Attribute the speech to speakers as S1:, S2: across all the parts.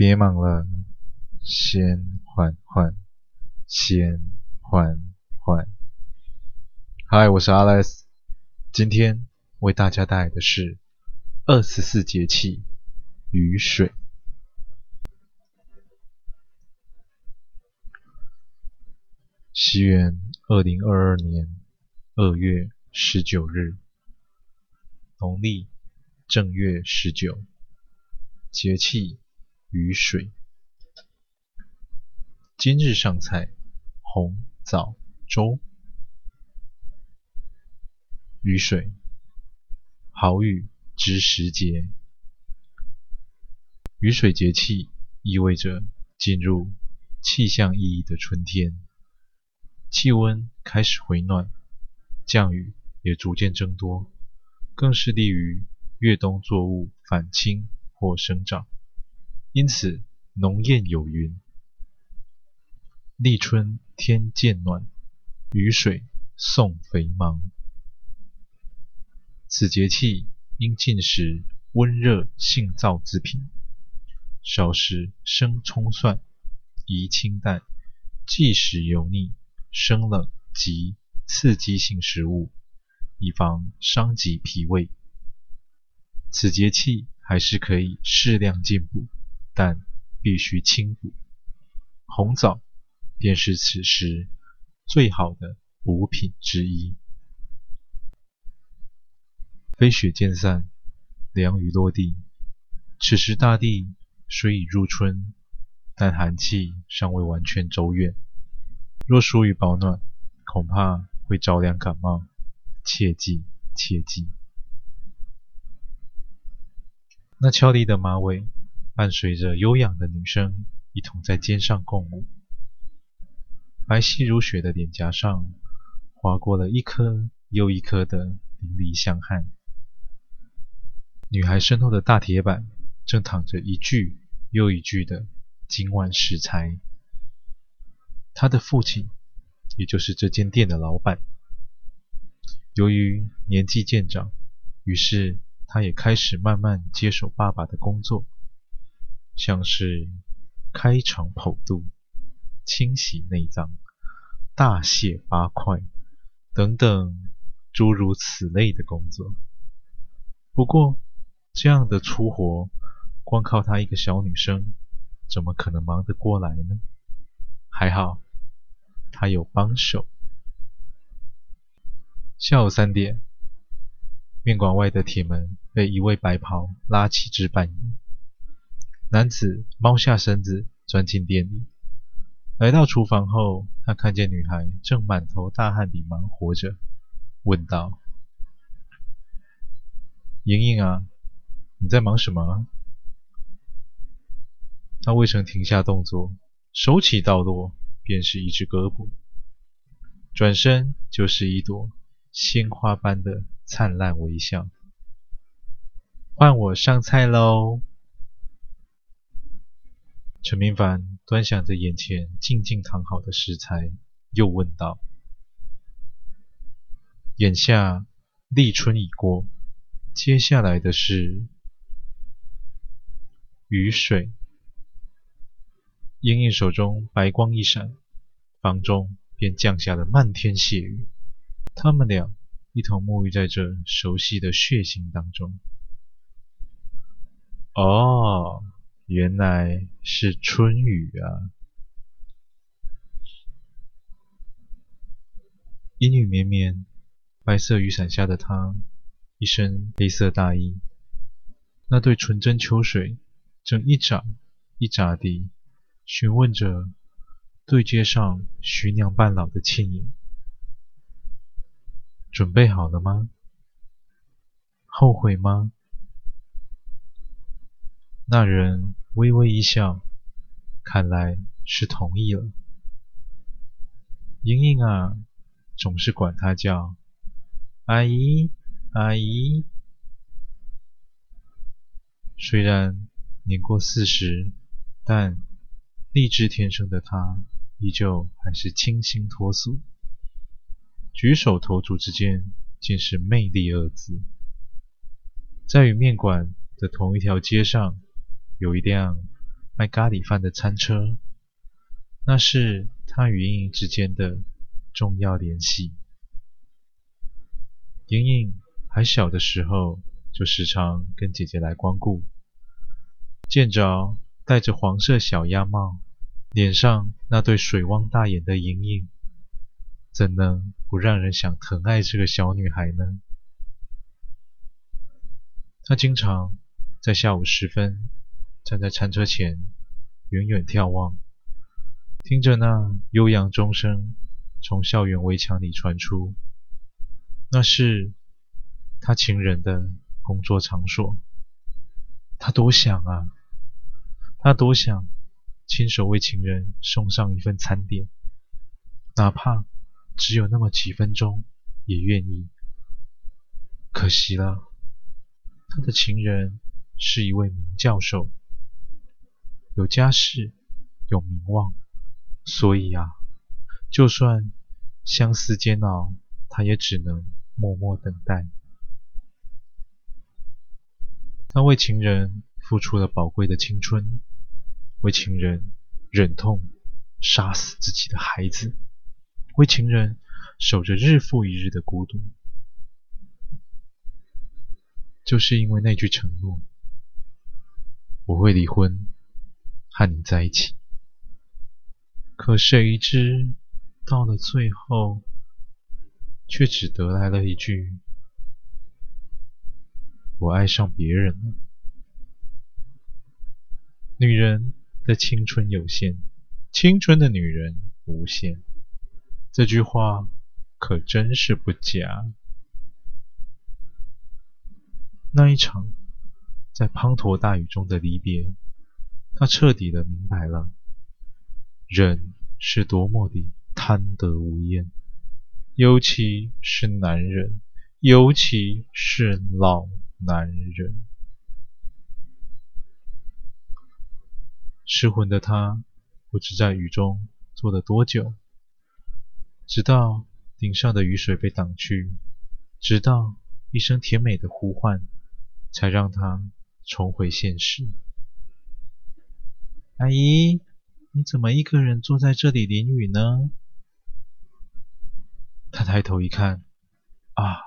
S1: 别忙了，先缓缓，先缓缓。嗨，我是 Alex，今天为大家带来的是二十四节气雨水。西元二零二二年二月十九日，农历正月十九，节气雨水。今日上菜红枣粥。雨水，好雨知时节。雨水节气意味着进入气象意义的春天，气温开始回暖，降雨也逐渐增多，更是利于越冬作物返青或生长。因此，农谚有云。立春天渐暖，雨水送肥忙。此节气应进食温热性燥之品，少食生葱蒜，宜清淡，忌食油腻、生冷及刺激性食物，以防伤及脾胃。此节气还是可以适量进补，但必须清补。红枣。便是此时最好的补品之一。飞雪渐散，凉雨落地，此时大地虽已入春，但寒气尚未完全走远。若疏于保暖，恐怕会着凉感冒，切记切记。那俏丽的马尾伴随着悠扬的女声，一同在肩上共舞。白皙如雪的脸颊上，划过了一颗又一颗的淋漓香汗。女孩身后的大铁板，正躺着一具又一具的金碗食材。她的父亲，也就是这间店的老板，由于年纪渐长，于是他也开始慢慢接手爸爸的工作，像是开肠剖肚。清洗内脏、大卸八块等等诸如此类的工作。不过，这样的粗活，光靠她一个小女生，怎么可能忙得过来呢？还好，她有帮手。下午三点，面馆外的铁门被一位白袍拉起至半掩，男子猫下身子钻进店里。来到厨房后，他看见女孩正满头大汗地忙活着，问道：“莹莹啊，你在忙什么他？”未曾停下动作，手起刀落，便是一只胳膊，转身就是一朵鲜花般的灿烂微笑。换我上菜喽！陈明凡端详着眼前静静躺好的食材，又问道：“眼下立春已过，接下来的是雨水。”莹莹手中白光一闪，房中便降下了漫天血雨。他们俩一同沐浴在这熟悉的血腥当中。哦。原来是春雨啊！阴雨绵绵，白色雨伞下的他，一身黑色大衣，那对纯真秋水正一眨一眨地询问着对街上徐娘半老的倩影：“准备好了吗？后悔吗？”那人微微一笑，看来是同意了。莹莹啊，总是管她叫阿姨，阿姨。虽然年过四十，但丽质天生的她，依旧还是清新脱俗。举手投足之间，尽是魅力二字。在与面馆的同一条街上。有一辆卖咖喱饭的餐车，那是他与莹莹之间的重要联系。莹莹还小的时候，就时常跟姐姐来光顾，见着戴着黄色小鸭帽、脸上那对水汪大眼的莹莹，怎能不让人想疼爱这个小女孩呢？她经常在下午时分站在餐车前，远远眺望，听着那悠扬钟声从校园围墙里传出。那是他情人的工作场所。他多想啊，他多想亲手为情人送上一份餐点，哪怕只有那么几分钟，也愿意。可惜了，他的情人是一位名教授，有家世，有名望，所以啊，就算相思煎熬，他也只能。默默等待，他为情人付出了宝贵的青春，为情人忍痛杀死自己的孩子，为情人守着日复一日的孤独，就是因为那句承诺：“我会离婚，和你在一起。”可谁知到了最后。却只得来了一句：“我爱上别人了。”女人的青春有限，青春的女人无限。这句话可真是不假。那一场在滂沱大雨中的离别，他彻底的明白了，人是多么的贪得无厌。尤其是男人，尤其是老男人。失魂的他不知在雨中坐了多久，直到顶上的雨水被挡去，直到一声甜美的呼唤，才让他重回现实。阿姨，你怎么一个人坐在这里淋雨呢？他抬头一看，啊，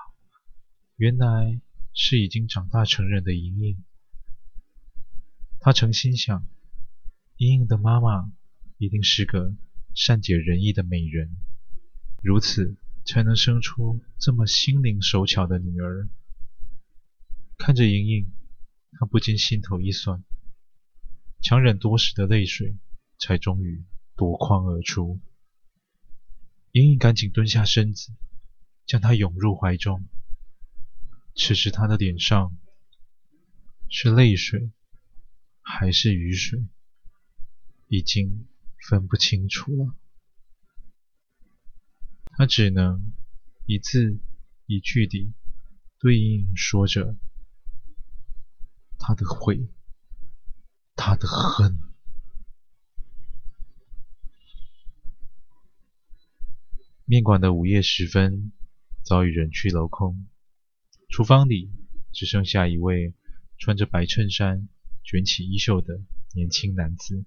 S1: 原来是已经长大成人的莹莹。他诚心想，莹莹的妈妈一定是个善解人意的美人，如此才能生出这么心灵手巧的女儿。看着莹莹，他不禁心头一酸，强忍多时的泪水，才终于夺眶而出。莹莹赶紧蹲下身子，将他拥入怀中。此时他的脸上是泪水还是雨水，已经分不清楚了。他只能一字一句地对莹莹说着他的悔，他的恨。面馆的午夜时分，早已人去楼空，厨房里只剩下一位穿着白衬衫、卷起衣袖的年轻男子。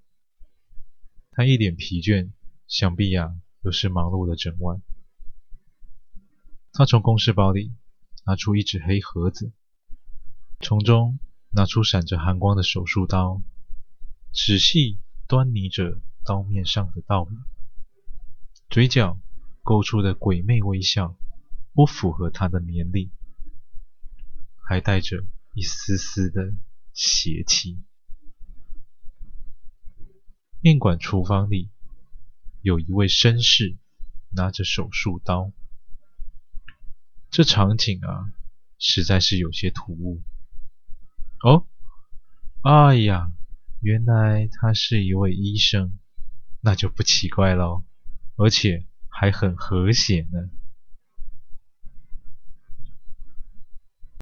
S1: 他一脸疲倦，想必呀、啊，又是忙碌了整晚。他从公事包里拿出一只黑盒子，从中拿出闪着寒光的手术刀，仔细端倪着刀面上的道理，嘴角。勾出的鬼魅微笑，不符合他的年龄，还带着一丝丝的邪气。面馆厨房里，有一位绅士拿着手术刀，这场景啊，实在是有些突兀。哦，哎呀，原来他是一位医生，那就不奇怪喽，而且。还很和谐呢。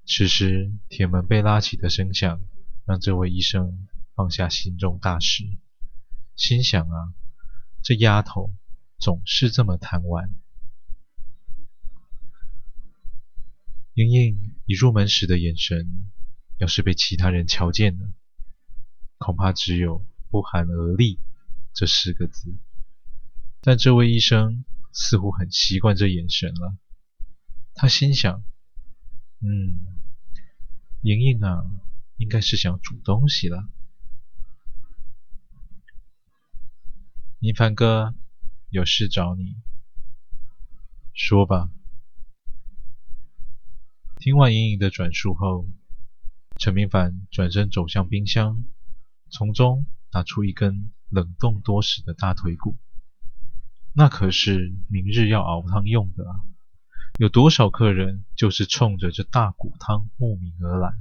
S1: 此时，铁门被拉起的声响，让这位医生放下心中大事，心想啊，这丫头总是这么贪玩。莹莹一入门时的眼神，要是被其他人瞧见了，恐怕只有不寒而栗这四个字。但这位医生似乎很习惯这眼神了。他心想：“嗯，莹莹啊，应该是想煮东西了。”明凡哥，有事找你。说吧。听完莹莹的转述后，陈明凡转身走向冰箱，从中拿出一根冷冻多时的大腿骨。那可是明日要熬汤用的啊！有多少客人就是冲着这大骨汤慕名而来？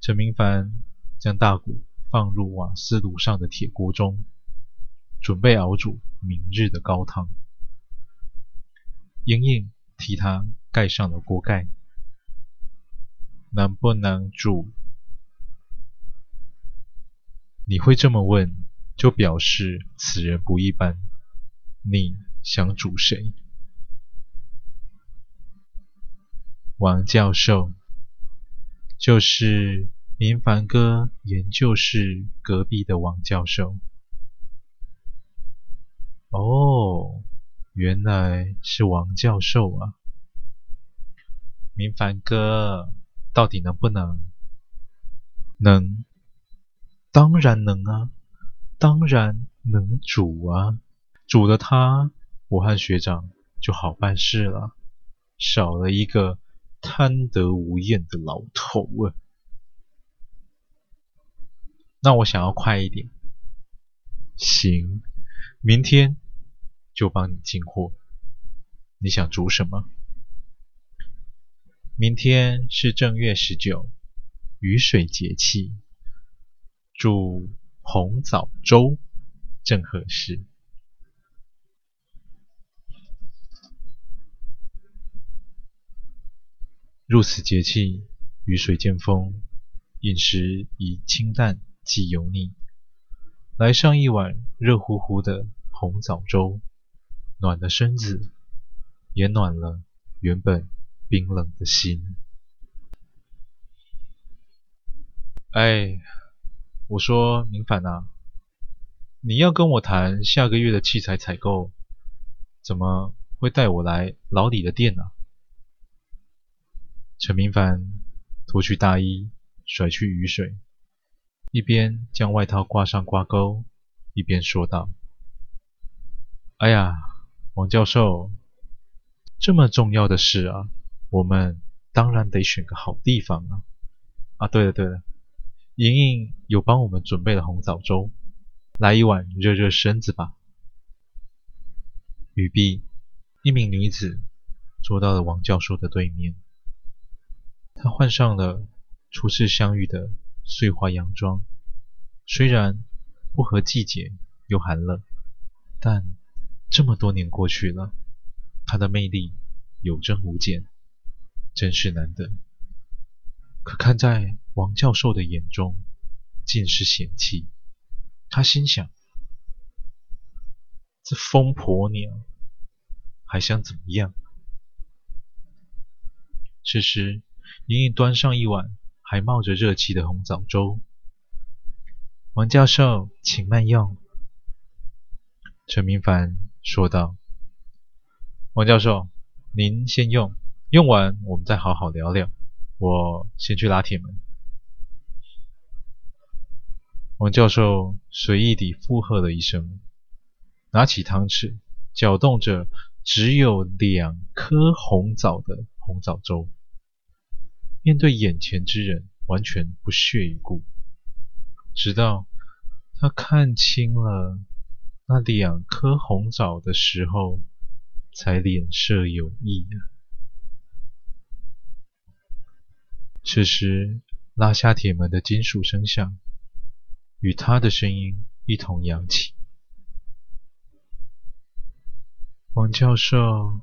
S1: 陈明凡将大骨放入瓦斯炉上的铁锅中，准备熬煮明日的高汤。莹莹替他盖上了锅盖。能不能煮？你会这么问，就表示此人不一般。你想煮谁？王教授，就是明凡哥研究室隔壁的王教授。哦，原来是王教授啊！明凡哥，到底能不能？能，当然能啊，当然能煮啊！煮了他，我和学长就好办事了，少了一个贪得无厌的老头啊。那我想要快一点，行，明天就帮你进货。你想煮什么？明天是正月十九，雨水节气，煮红枣粥正合适。入此节气，雨水渐丰，饮食宜清淡忌油腻。来上一碗热乎乎的红枣粥，暖了身子，也暖了原本冰冷的心。哎，我说明凡啊，你要跟我谈下个月的器材采购，怎么会带我来老李的店呢？陈明凡脱去大衣，甩去雨水，一边将外套挂上挂钩，一边说道：“哎呀，王教授，这么重要的事啊，我们当然得选个好地方啊！啊，对了对了，莹莹有帮我们准备了红枣粥，来一碗热热身子吧。”语毕，一名女子坐到了王教授的对面。她换上了初次相遇的碎花洋装，虽然不合季节又寒冷，但这么多年过去了，她的魅力有增无减，真是难得。可看在王教授的眼中，尽是嫌弃。他心想：这疯婆娘还想怎么样？此时。莹莹端上一碗还冒着热气的红枣粥。王教授，请慢用。陈明凡说道：“王教授，您先用，用完我们再好好聊聊。我先去拉铁门。”王教授随意地附和了一声，拿起汤匙，搅动着只有两颗红枣的红枣粥。面对眼前之人，完全不屑一顾。直到他看清了那两颗红枣的时候，才脸色有异啊。此时，拉下铁门的金属声响与他的声音一同扬起。王教授，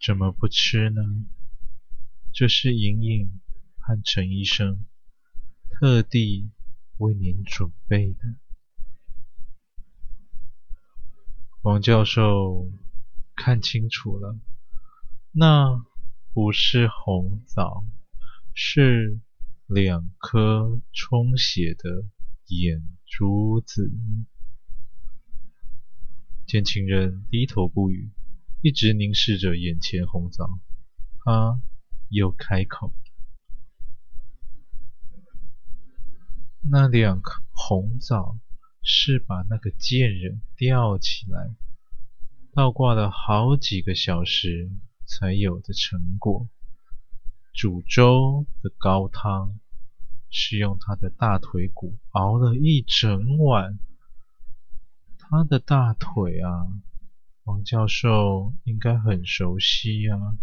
S1: 怎么不吃呢？这是莹莹。和陈医生特地为您准备的。王教授看清楚了，那不是红枣，是两颗充血的眼珠子。见情人低头不语，一直凝视着眼前红枣，他又开口：“那两颗红枣是把那个贱人吊起来，倒挂了好几个小时才有的成果。煮粥的高汤是用他的大腿骨熬了一整晚。他的大腿啊，王教授应该很熟悉啊，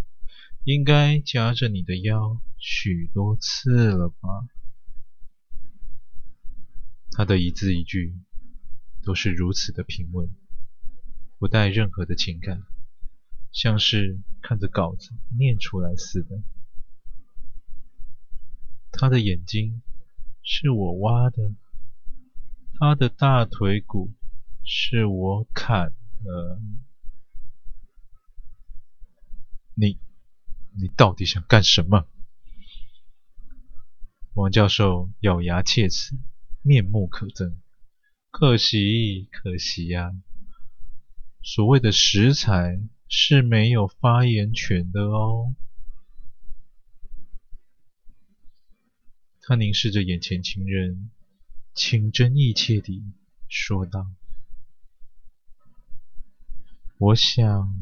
S1: 应该夹着你的腰许多次了吧？”他的一字一句都是如此的平稳，不带任何的情感，像是看着稿子念出来似的。他的眼睛是我挖的，他的大腿骨是我砍的。你，你到底想干什么？王教授咬牙切齿。面目可憎，可惜，可惜呀、所谓的食材是没有发言权的哦。他凝视着眼前情人，情真意切地说道：“我想，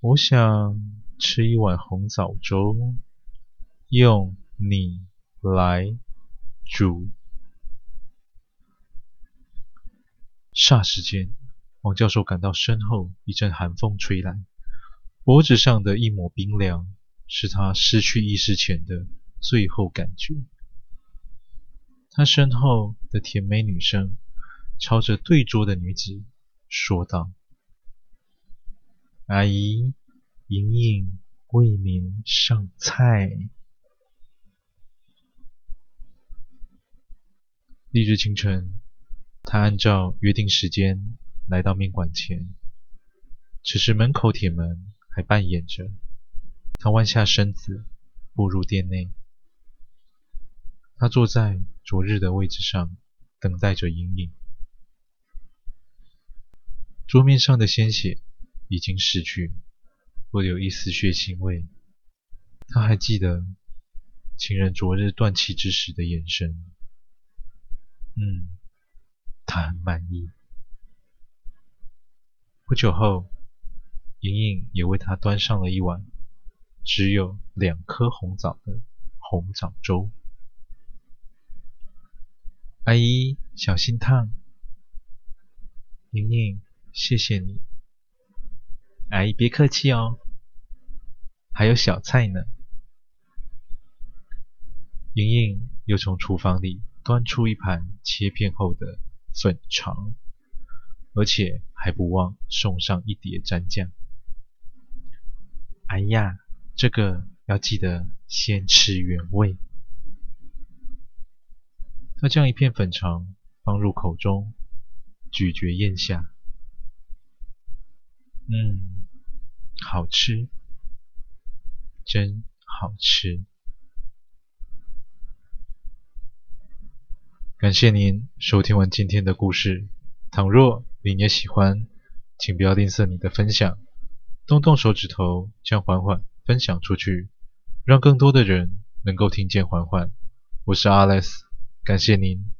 S1: 我想吃一碗红枣粥，用你来煮。”霎时间，王教授感到身后一阵寒风吹来，脖子上的一抹冰凉，是他失去意识前的最后感觉。他身后的甜美女生朝着对桌的女子说道：“阿姨，莹莹为您上菜。”翌日清晨。他按照约定时间来到面馆前，此时门口铁门还半掩着。他弯下身子步入店内。他坐在昨日的位置上，等待着莹莹。桌面上的鲜血已经逝去，不留一丝血腥味。他还记得情人昨日断气之时的眼神。嗯。他很满意。不久后，莹莹也为他端上了一碗只有两颗红枣的红枣粥。阿姨，小心烫。莹莹，谢谢你。阿姨别客气哦，还有小菜呢。莹莹又从厨房里端出一盘切片后的。粉肠，而且还不忘送上一碟蘸酱。哎呀，这个要记得先吃原味。他将一片粉肠放入口中，咀嚼咽下。嗯，好吃，真好吃。感谢您收听完今天的故事。倘若您也喜欢，请不要吝啬你的分享，动动手指头将缓缓分享出去，让更多的人能够听见缓缓。我是 Alex，感谢您。